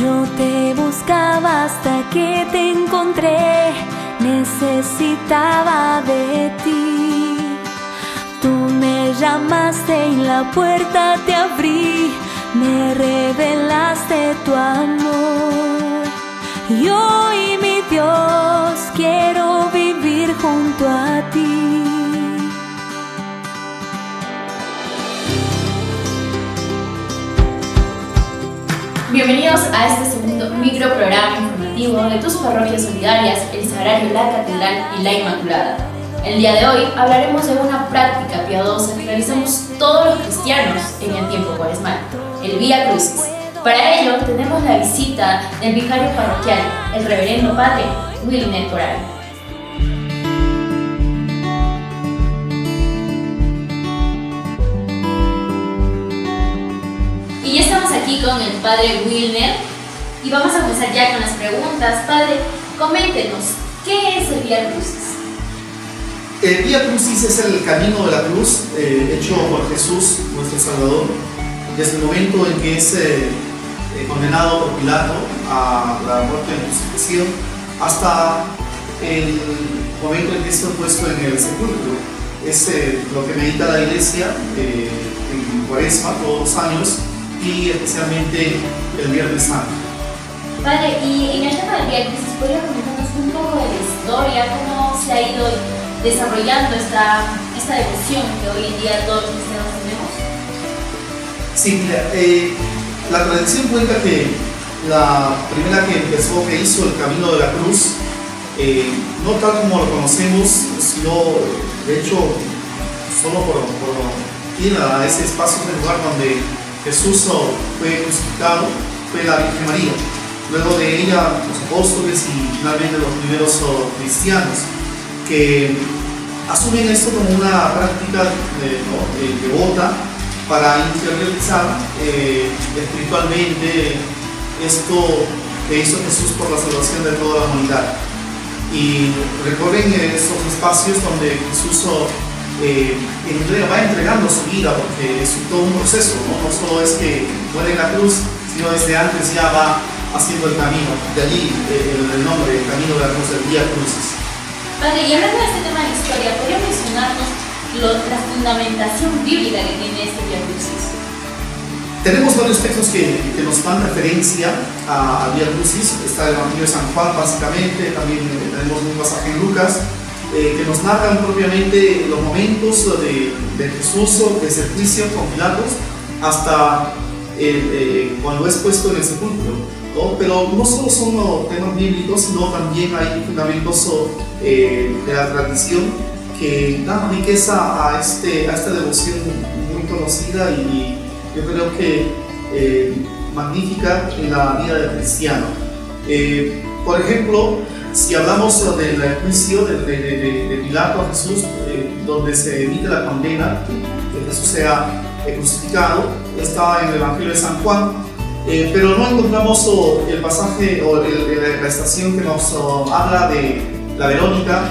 Yo te buscaba hasta que te encontré, necesitaba de ti. Tú me llamaste y la puerta te abrí, me revelaste tu amor. Y a este segundo microprograma informativo de tus parroquias solidarias, el Sagrario, la Catedral y la Inmaculada. El día de hoy hablaremos de una práctica piadosa que realizamos todos los cristianos en el tiempo cuaresmal, el Vía Crucis. Para ello tenemos la visita del vicario parroquial, el reverendo padre Wilner Coral. Con el padre Wilner y vamos a comenzar ya con las preguntas. Padre, coméntenos, ¿qué es el Vía Crucis? El Vía Crucis es el camino de la cruz eh, hecho por Jesús, nuestro Salvador, desde el momento en que es eh, eh, condenado por Pilato a la muerte en crucifixión hasta el momento en que es puesto en el sepulcro. Es lo que medita la iglesia en Cuaresma todos los años y especialmente el Viernes Santo. Padre, y en del Vía Crucis, ¿podría comentarnos un poco de la historia, cómo se ha ido desarrollando esta, esta devoción que hoy en día todos los cristianos tenemos? Sí, mira, eh, la tradición cuenta que la primera que empezó, que hizo el camino de la cruz, eh, no tal como lo conocemos, sino de hecho solo por, por ir a ese espacio, ese lugar donde Jesús fue crucificado, fue la Virgen María. Luego de ella, los apóstoles y finalmente los primeros cristianos que asumen esto como una práctica devota para interiorizar eh, espiritualmente esto que hizo Jesús por la salvación de toda la humanidad. Y recorren esos espacios donde Jesús eh, va entregando su vida porque es todo un proceso, ¿no? solo es que muere en la cruz, sino desde antes ya va haciendo el camino, de allí eh, el, nombre, el camino de la cruz, el día crucis. Padre, y hablando de este tema de historia, ¿podría mencionarnos la fundamentación bíblica que tiene este día crucis? Tenemos varios textos que, que nos dan referencia a, a Vía Crucis. Está el Evangelio de San Juan, básicamente. También eh, tenemos un pasaje en Lucas. Eh, que nos narran propiamente los momentos de, de Jesús desde el juicio con Pilatos hasta eh, cuando es puesto en el sepulcro. ¿no? Pero no solo son temas bíblicos, sino también hay fundamentos eh, de la tradición que dan riqueza a, este, a esta devoción muy conocida y yo creo que magnífica en la vida del cristiano. Por ejemplo, si hablamos del juicio de, de, Pilato a Jesús, eh, donde se emite la condena que Jesús sea eh, crucificado, está en el Evangelio de San Juan, eh, pero no encontramos el pasaje o la estación que nos habla de la Verónica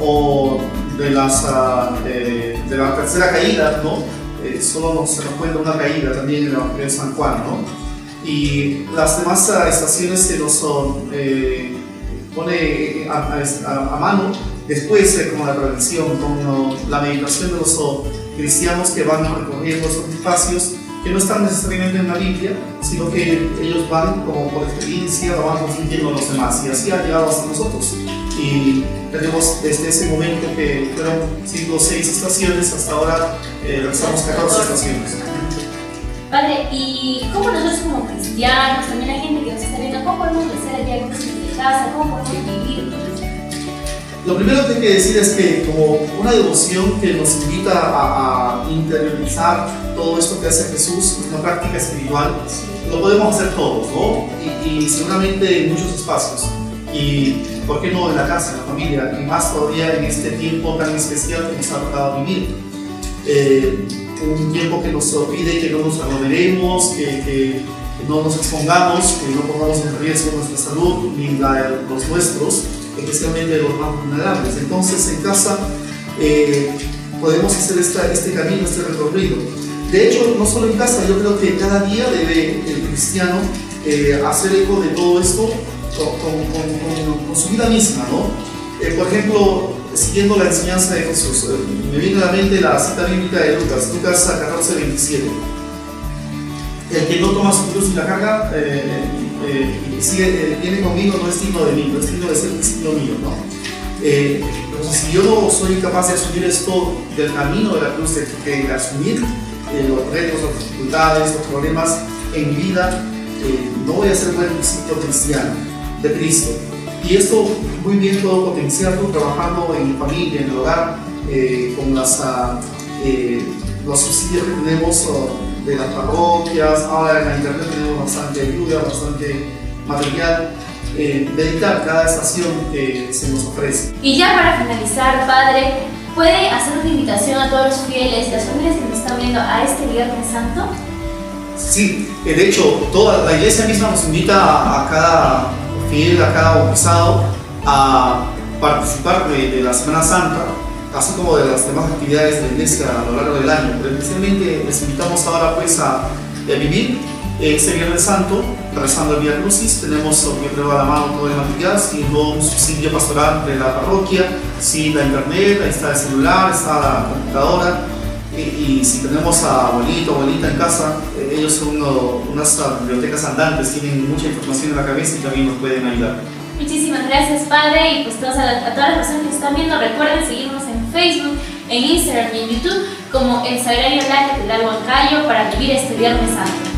o de, ah, de la tercera caída, ¿no? solo se nos cuenta una caída también en el Evangelio de San Juan. Y las demás estaciones se nos son pone a, mano, después eh, como la tradición, con la meditación de los cristianos que van recorriendo esos espacios que no están necesariamente en la Biblia, sino que ellos van como por experiencia, lo van transmitiendo a los demás y así ha llegado hasta nosotros. Y tenemos desde ese momento que fueron 5 o 6 estaciones, hasta ahora eh, realizamos 14 estaciones. Padre, ¿y cómo nosotros como cristianos, también la gente que nos está viendo, cómo podemos hacer el diagnóstico ¿Cómo vivir? Lo primero que hay que decir es que como una devoción que nos invita a, interiorizar todo esto que hace Jesús, una práctica espiritual, lo podemos hacer todos, ¿no? Y, seguramente en muchos espacios. Y ¿por qué no en la casa, en la familia? Y más todavía en este tiempo tan especial que nos ha tocado vivir. Eh, un tiempo que nos pide que no nos aglomeremos, que no nos expongamos, que no pongamos en riesgo nuestra salud ni la los nuestros, especialmente los más vulnerables. Entonces, en casa eh, podemos hacer esta, este camino, este recorrido. De hecho, no solo en casa, yo creo que cada día debe el cristiano eh, hacer eco de todo esto con, con, su vida misma, ¿no? Eh, por ejemplo, siguiendo la enseñanza de Jesús, eh, me viene a la mente la cita bíblica de Lucas, Lucas 14, 27. El que no toma su cruz y la carga y sigue, viene conmigo no es digno de mí, no es digno de ser discípulo mío, ¿no? entonces, si yo no soy capaz de asumir esto del camino de la cruz, de, de asumir los retos, las dificultades, los problemas en mi vida, no voy a ser buen discípulo cristiano de Cristo. Y esto muy bien puedo potenciarlo trabajando en mi familia, en el hogar, eh, con las, ah, eh, los subsidios que tenemos de las parroquias. Ahora en la internet tenemos bastante ayuda, bastante material. Eh, dedicar cada estación que se nos ofrece. Y ya para finalizar, Padre, ¿puede hacer una invitación a todos los fieles y las familias que nos están viendo a este Viernes Santo? Sí, eh, de hecho, toda la iglesia misma nos invita a cada fiel, a cada bautizado, a participar de, la Semana Santa, así como de las demás actividades de la iglesia a lo largo del año. Pero especialmente les invitamos ahora pues a, vivir este Viernes Santo, rezando el Vía Crucis. Tenemos siempre a la mano todo el material, siguiendo un subsidio pastoral de la parroquia, sí, la internet, ahí está el celular, está la computadora y, si tenemos a abuelito o abuelita en casa, ellos son unas bibliotecas andantes, tienen mucha información en la cabeza y también nos pueden ayudar. Muchísimas gracias, Padre, y pues a, todas las personas que están viendo, recuerden seguirnos en Facebook, en Instagram y en YouTube como el Sagrario La Catedral Huancayo para vivir este Viernes Santo.